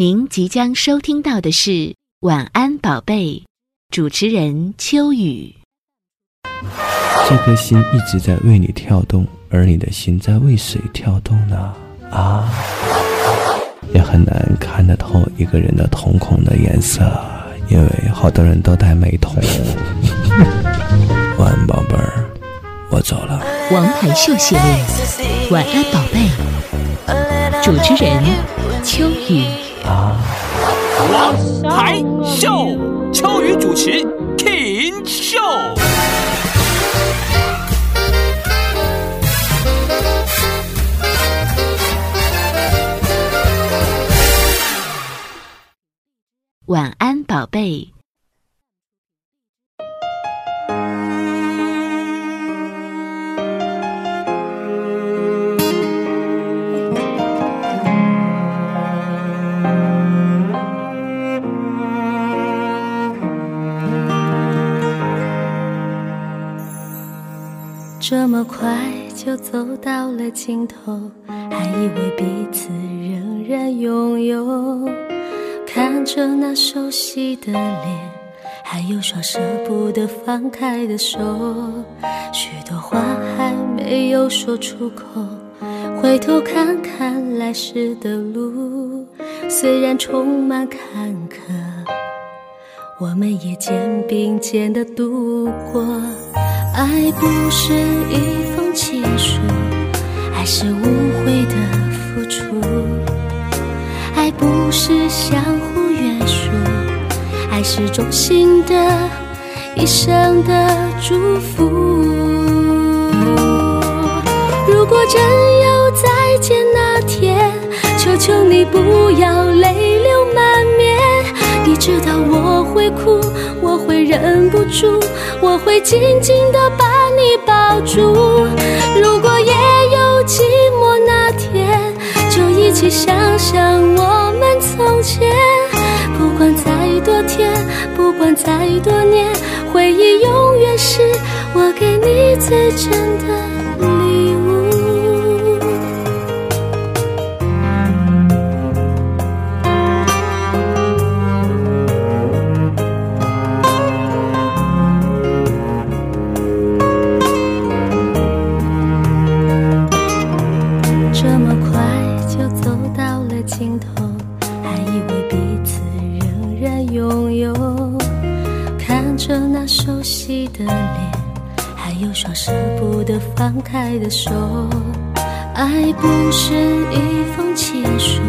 您即将收听到的是《晚安宝贝》，主持人秋雨。这颗心一直在为你跳动，而你的心在为谁跳动呢？啊，也很难看得透一个人的瞳孔的颜色，因为好多人都戴美瞳。晚安，宝贝儿，我走了。王牌秀系列，《晚安宝贝》，主持人秋雨。啊，王牌秀，秋雨主持停秀。晚安，宝贝。快就走到了尽头，还以为彼此仍然拥有。看着那熟悉的脸，还有双舍不得放开的手，许多话还没有说出口。回头看看来时的路，虽然充满坎坷，我们也肩并肩的度过。爱不是一封情书，爱是无悔的付出。爱不是相互约束，爱是衷心的一生的祝福。如果真有再见那天，求求你不要泪流满面。你知道我会哭，忍不住，我会紧紧地把你抱住。如果也有寂寞那天，就一起想想我们从前。不管再多天，不管再多年，回忆永远是我给你最真的的脸，还有双舍不得放开的手。爱不是一封情书，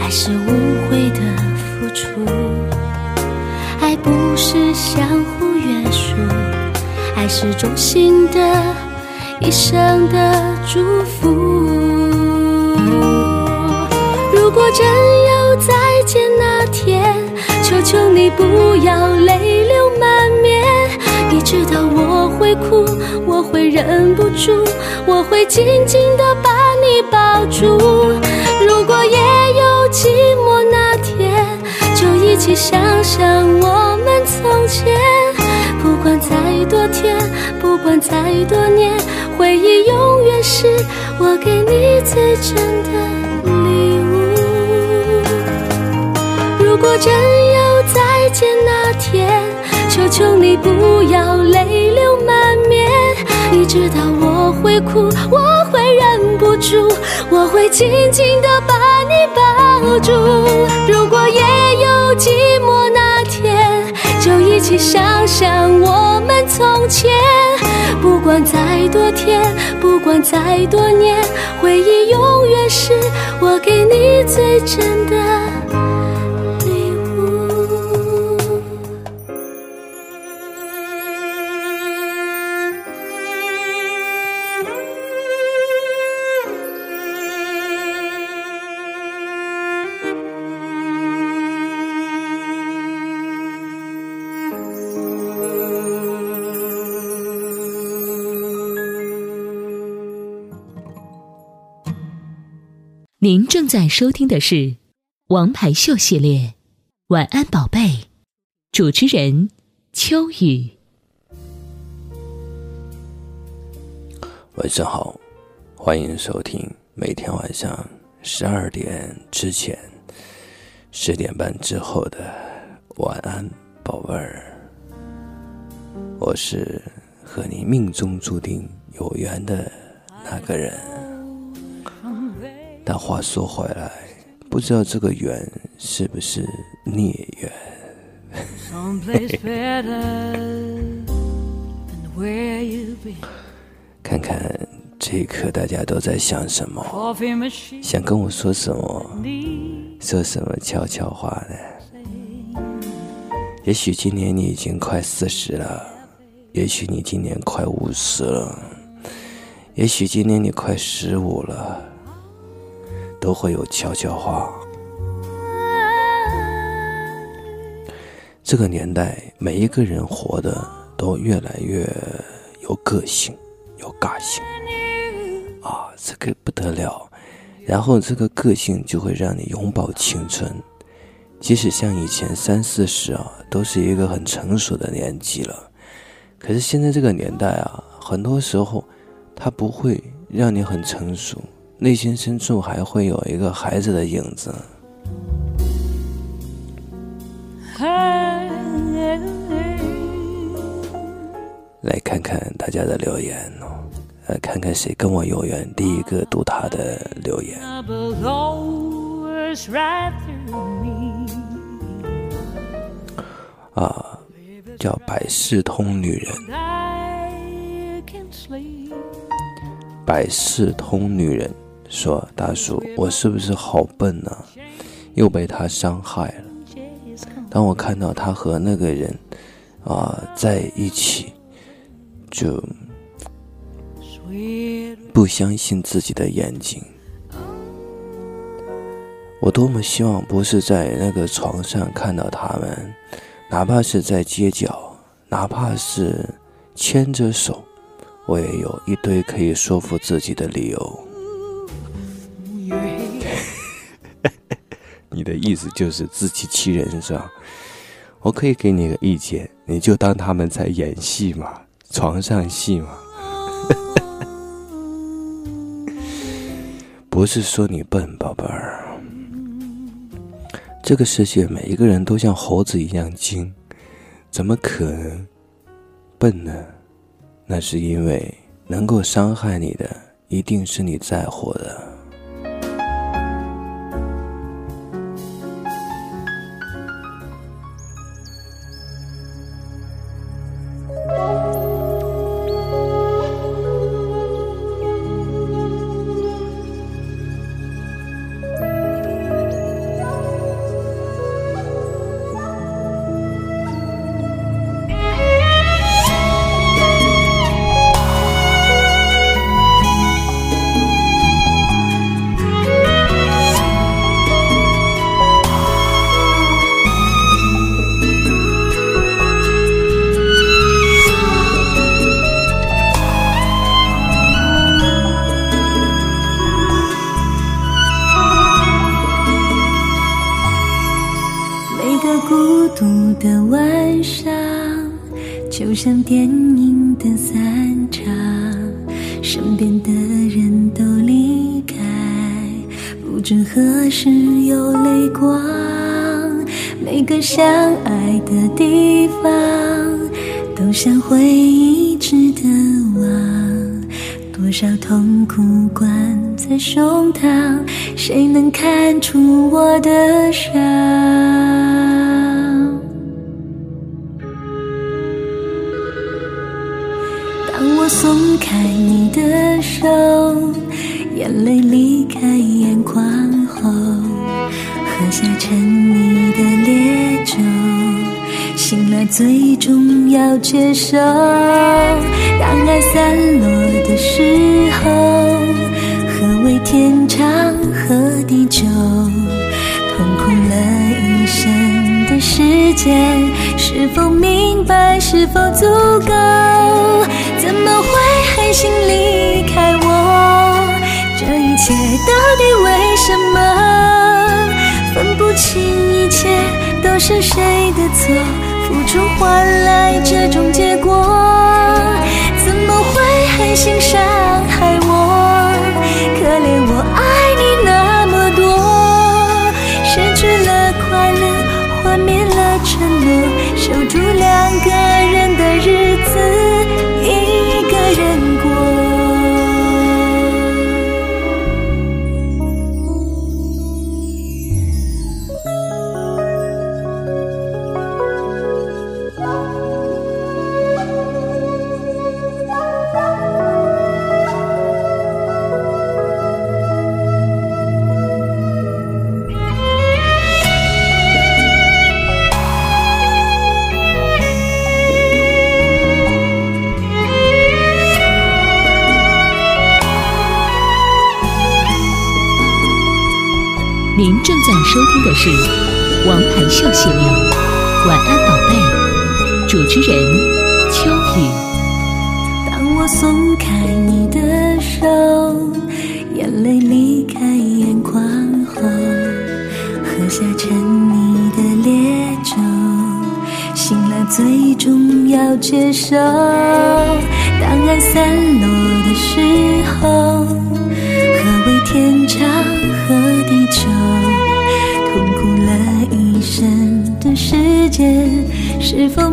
爱是无悔的付出。爱不是相互约束，爱是衷心的一生的祝福。如果真有再见那天，求求你不要泪流满。你知道我会哭，我会忍不住，我会紧紧地把你抱住。如果也有寂寞那天，就一起想想我们从前。不管再多天，不管再多年，回忆永远是我给你最真的礼物。如果真有再见那天，求求你不要泪流满面。你知道我会哭，我会忍不住，我会紧紧地把你抱住。如果也有寂寞那天，就一起想想我们从前。不管再多天，不管再多年，回忆永远是我给你最真的您正在收听的是《王牌秀》系列，《晚安宝贝》，主持人秋雨。晚上好，欢迎收听每天晚上十二点之前十点半之后的晚安，宝贝儿。我是和你命中注定有缘的那个人。但话说回来，不知道这个缘是不是孽缘？看看这一刻大家都在想什么，想跟我说什么，说什么悄悄话呢？也许今年你已经快四十了，也许你今年快五十了，也许今年你快十五了，都会有悄悄话。这个年代，每一个人活的都越来越有个性，有个性啊，这个不得了。然后这个个性就会让你永葆青春，即使像以前三四十啊，都是一个很成熟的年纪了。可是现在这个年代啊，很多时候，它不会让你很成熟，内心深处还会有一个孩子的影子。来看看大家的留言哦，来看看谁跟我有缘，第一个读他的留言。啊，叫百事通女人，百事通女人说：“大叔，我是不是好笨呢？又被他伤害了。当我看到他和那个人啊在一起。”就不相信自己的眼睛。我多么希望不是在那个床上看到他们，哪怕是在街角，哪怕是牵着手，我也有一堆可以说服自己的理由。你的意思就是自欺欺人是吧？我可以给你个意见，你就当他们在演戏嘛。床上戏嘛？不是说你笨，宝贝儿。这个世界每一个人都像猴子一样精，怎么可能笨呢？那是因为能够伤害你的，一定是你在乎的。的晚上，就像电影的散场，身边的人都离开，不知何时有泪光。每个相爱的地方，都像回忆值得忘。多少痛苦关在胸膛，谁能看出我的伤？开你的手，眼泪离开眼眶后，喝下沉溺的烈酒，醒了最终要接受。当爱散落的时候，何为天长和地久？痛苦了一生的时间，是否明白？是否足够？怎么会心离开我？这一切到底为什么？分不清一切都是谁的错，付出换来这种结果。怎么会狠心伤害我？可怜我在收听的是《王牌秀》系列《晚安宝贝》，主持人秋雨。当我松开你的手，眼泪离开眼眶后，喝下沉溺的烈酒，醒了最终要接受。当爱散落的时候，是否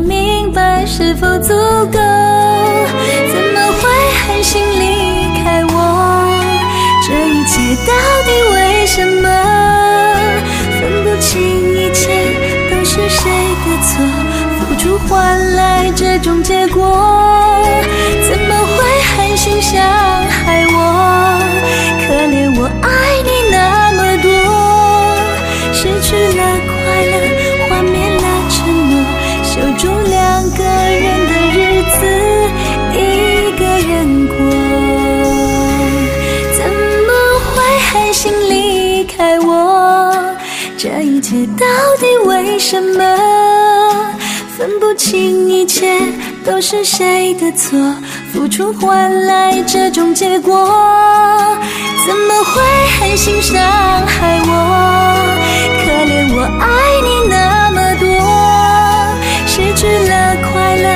心一切都是谁的错，付出换来这种结果，怎么会狠心伤害我？可怜我爱你那么多，失去了快乐，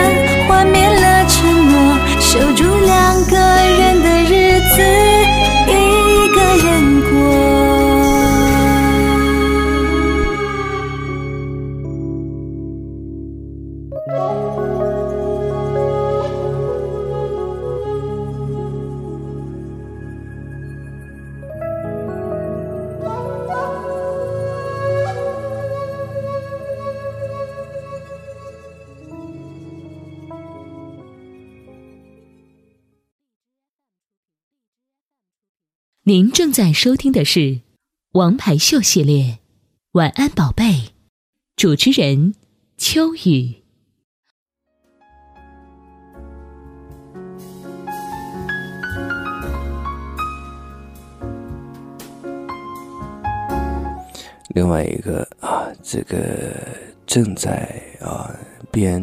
您正在收听的是《王牌秀》系列《晚安宝贝》，主持人秋雨。另外一个啊，这个正在啊边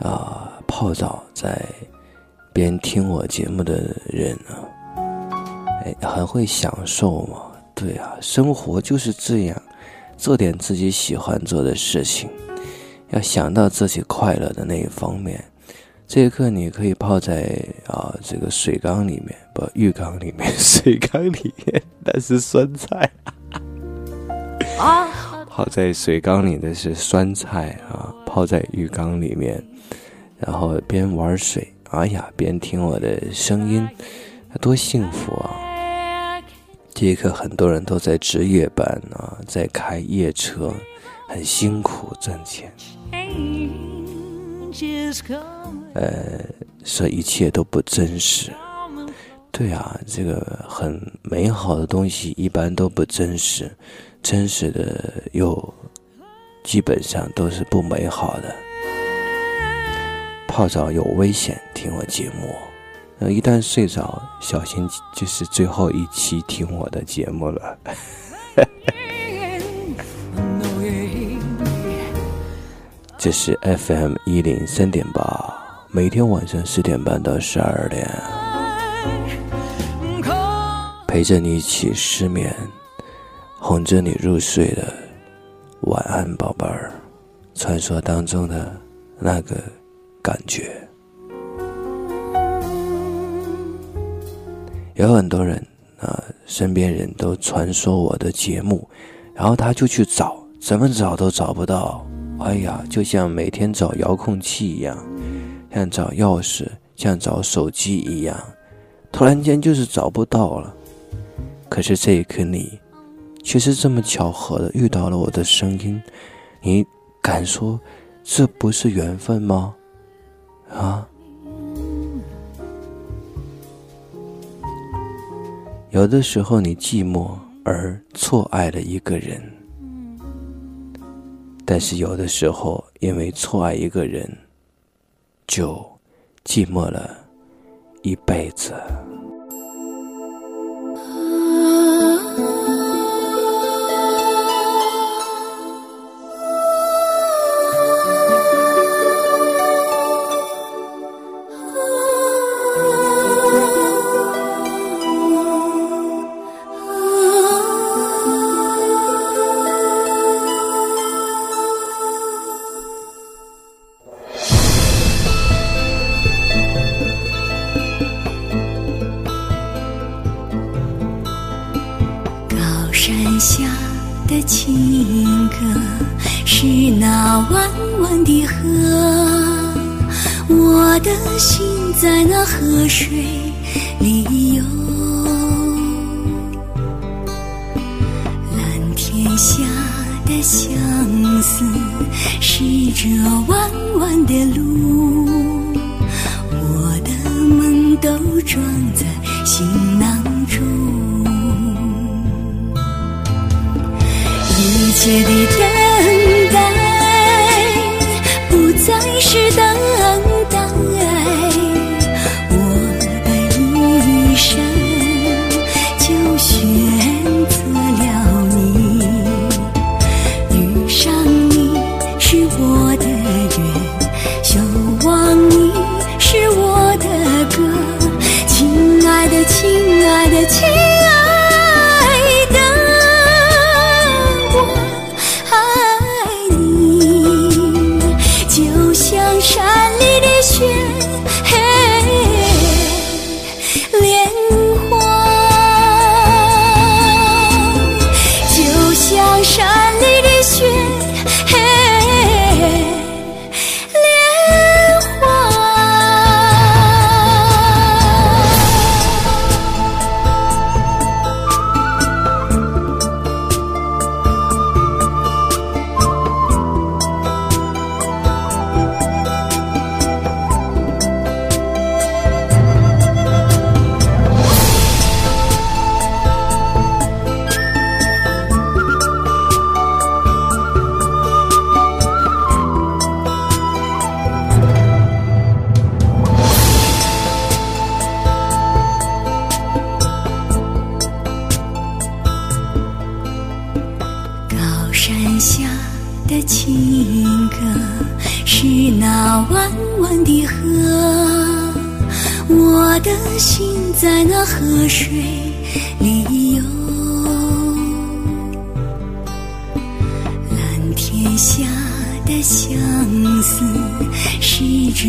啊泡澡在边听我节目的人啊，很会享受嘛。对啊，生活就是这样，做点自己喜欢做的事情，要想到自己快乐的那一方面。这一刻，你可以泡在啊这个水缸里面，不浴缸里面，水缸里面那是酸菜啊。泡在水缸里的是酸菜啊，泡在浴缸里面，然后边玩水，哎呀，边听我的声音，多幸福啊！这一刻，很多人都在值夜班啊，在开夜车，很辛苦赚钱。呃，说一切都不真实。对啊，这个很美好的东西一般都不真实。真实的又基本上都是不美好的。泡澡有危险，听我节目。呃，一旦睡着，小心就是最后一期听我的节目了。这是 FM 一零三点八，每天晚上十点半到十二点，陪着你一起失眠。哄着你入睡的晚安，宝贝儿，传说当中的那个感觉。有很多人啊，身边人都传说我的节目，然后他就去找怎么找都找不到。哎呀，就像每天找遥控器一样，像找钥匙，像找手机一样，突然间就是找不到了。可是这一刻，你却是这么巧合的遇到了我的声音，你敢说这不是缘分吗？啊？有的时候，你寂寞而错爱了一个人。但是有的时候，因为错爱一个人，就寂寞了一辈子。的情歌是那弯弯的河，我的心在那河水里游，蓝天下的相思是这弯弯的路，我的梦都装在行囊中，一在那河水里游，蓝天下的相思是这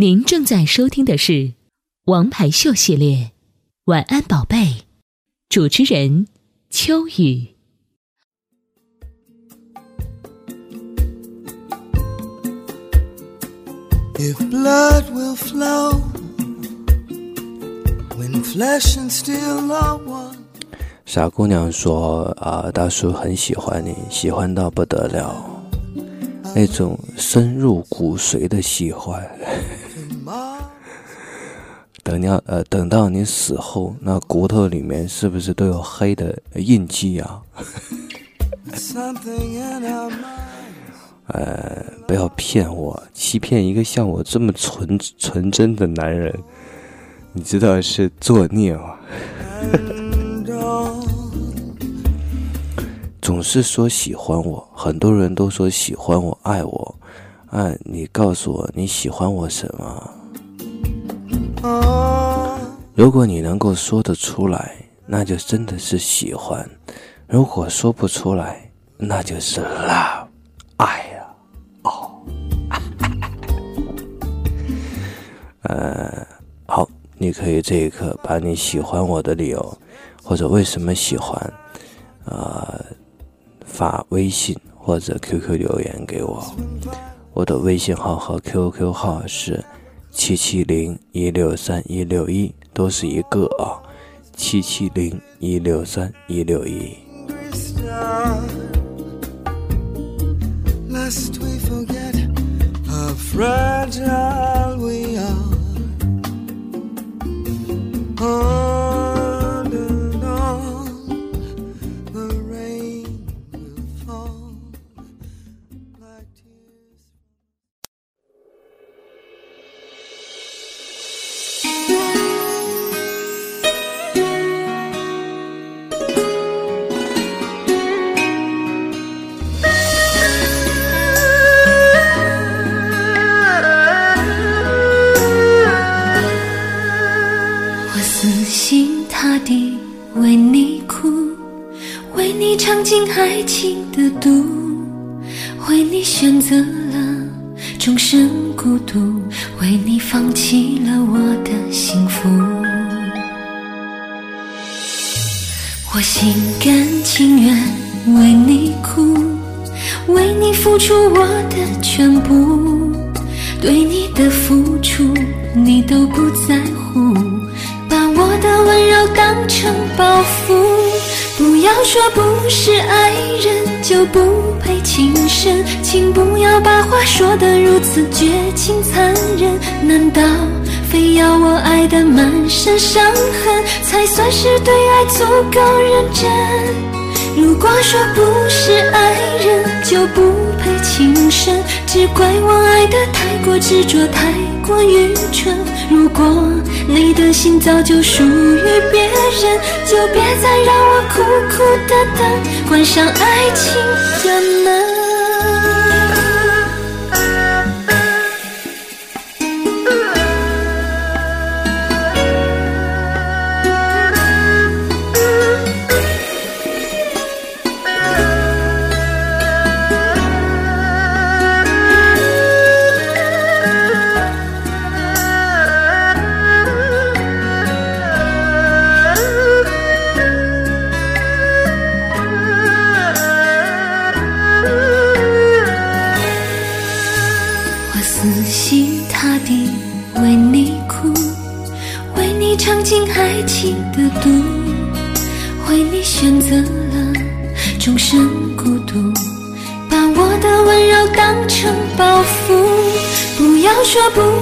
您正在收听的是《王牌秀》系列，《晚安宝贝》，主持人秋雨。If blood will flow when flesh and steel are one. 傻姑娘说：“啊，大叔很喜欢你，喜欢到不得了，那种深入骨髓的喜欢。等要呃，等到你死后，那骨头里面是不是都有黑的印记啊？呃，不要骗我，欺骗一个像我这么纯纯真的男人，你知道是作孽吗？” 总是说喜欢我，很多人都说喜欢我、爱我。哎，你告诉我你喜欢我什么？如果你能够说得出来，那就真的是喜欢；如果说不出来，那就是 love，爱呀！哦，呃，好，你可以这一刻把你喜欢我的理由，或者为什么喜欢，啊。发微信或者 QQ 留言给我，我的微信号和 QQ 号是七七零一六三一六一，都是一个啊，七七零一六三一六一。我心甘情愿为你哭，为你付出我的全部，对你的付出你都不在乎，把我的温柔当成包袱。不要说不是爱人就不配情深，请不要把话说得如此绝情残忍。难道非要我爱得满身伤痕，才算是对爱足够认真？如果说不是爱人就不配情深，只怪我爱得太过执着，太过愚蠢。如果你的心早就属于别人，就别再让我苦苦的等，关上爱情的门。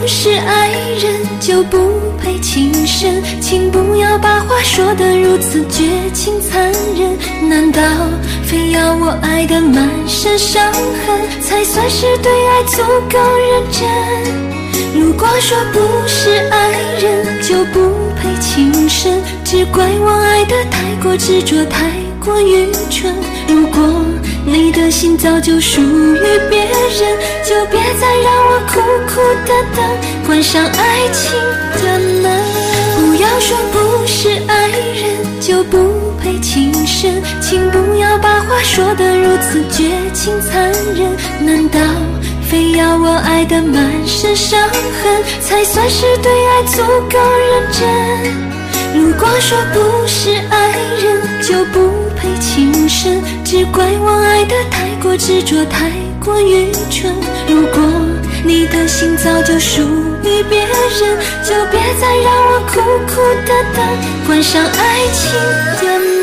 是爱人就不配情深，请不要把话说得如此绝情残忍。难道非要我爱得满身伤痕，才算是对爱足够认真？如果说不是爱人就不配情深，只怪我爱得太过执着，太过愚蠢。如果你的心早就属于别人，就别再让我苦苦的等，关上爱情的门。不要说不是爱人就不配情深，请不要把话说得如此绝情残忍。难道？非要我爱得满身伤痕，才算是对爱足够认真。如果说不是爱人，就不配情深，只怪我爱的太过执着，太过愚蠢。如果你的心早就属于别人，就别再让我苦苦的等，关上爱情的门。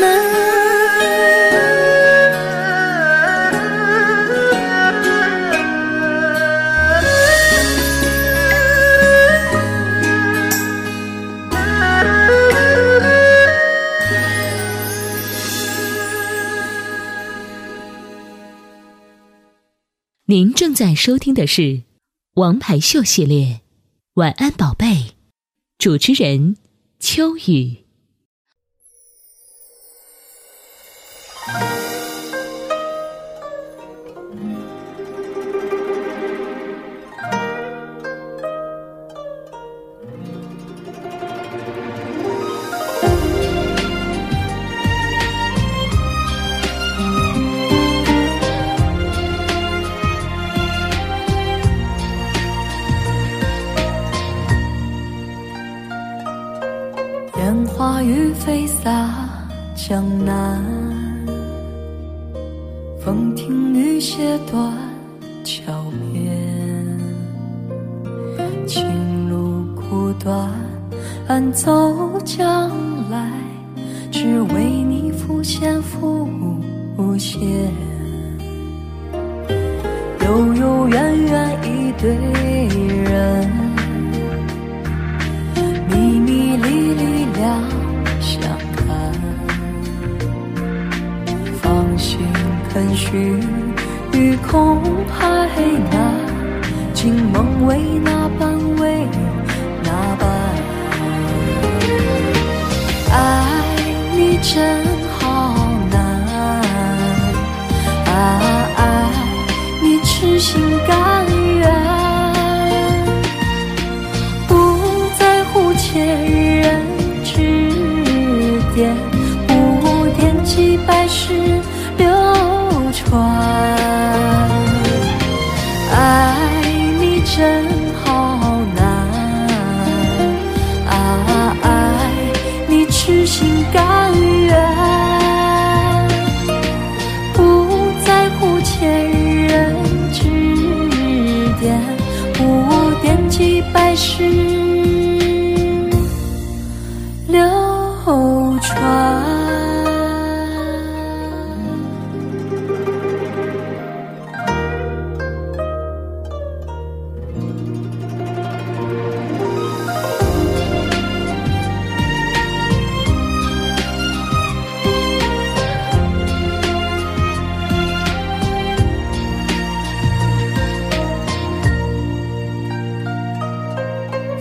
您正在收听的是《王牌秀》系列，《晚安宝贝》，主持人秋雨。雨飞洒江南，风停雨歇断桥边，情路苦短，暗走将来，只为你浮现浮现。悠悠远远一对肯许与空海难，惊梦为哪般为哪般？爱你真好难，啊爱你痴心甘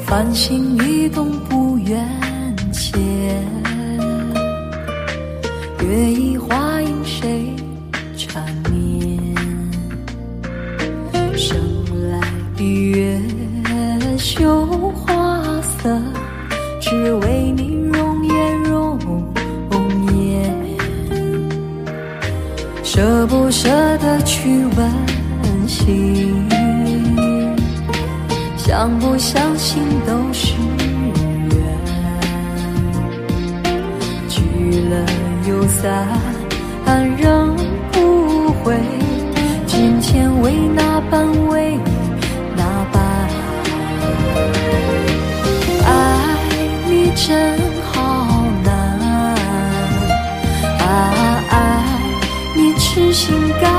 繁星移动不远见，月移花影谁缠绵？生来闭月羞花色，只为你容颜容颜。舍不舍得去问心？相不相信都是缘，聚了又散，仍不回。金钱为哪般为哪般？爱你真好难，啊爱你痴心甘